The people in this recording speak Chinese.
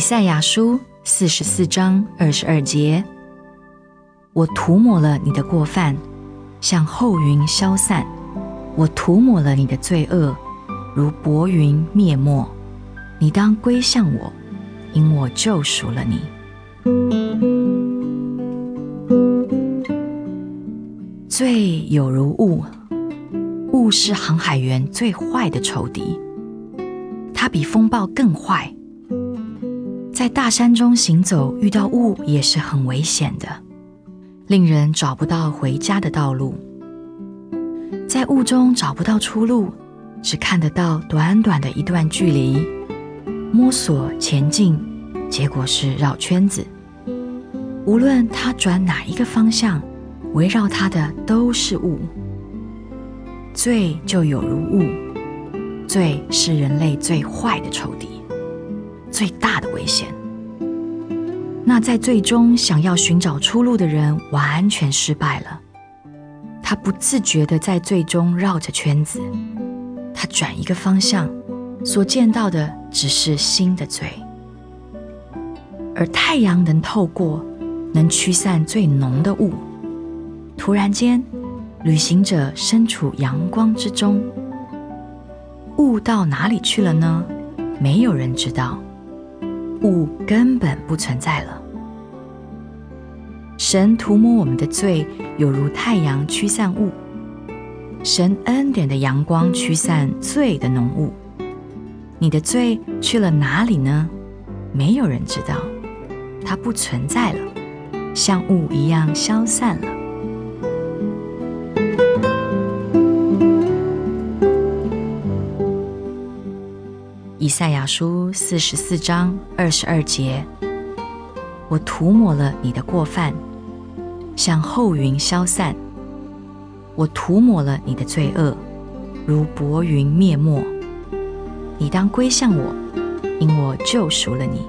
赛亚书四十四章二十二节：我涂抹了你的过犯，像厚云消散；我涂抹了你的罪恶，如薄云灭没。你当归向我，因我救赎了你。罪有如雾，雾是航海员最坏的仇敌，它比风暴更坏。在大山中行走，遇到雾也是很危险的，令人找不到回家的道路。在雾中找不到出路，只看得到短短的一段距离，摸索前进，结果是绕圈子。无论他转哪一个方向，围绕他的都是雾。罪就有如雾，罪是人类最坏的仇敌。最大的危险。那在最终想要寻找出路的人完全失败了。他不自觉的在最终绕着圈子。他转一个方向，所见到的只是新的罪。而太阳能透过，能驱散最浓的雾。突然间，旅行者身处阳光之中。雾到哪里去了呢？没有人知道。雾根本不存在了。神涂抹我们的罪，有如太阳驱散雾；神恩典的阳光驱散罪的浓雾。你的罪去了哪里呢？没有人知道，它不存在了，像雾一样消散了。以赛亚书四十四章二十二节：我涂抹了你的过犯，向后云消散。我涂抹了你的罪恶如薄云灭没。你当归向我因我救赎了你。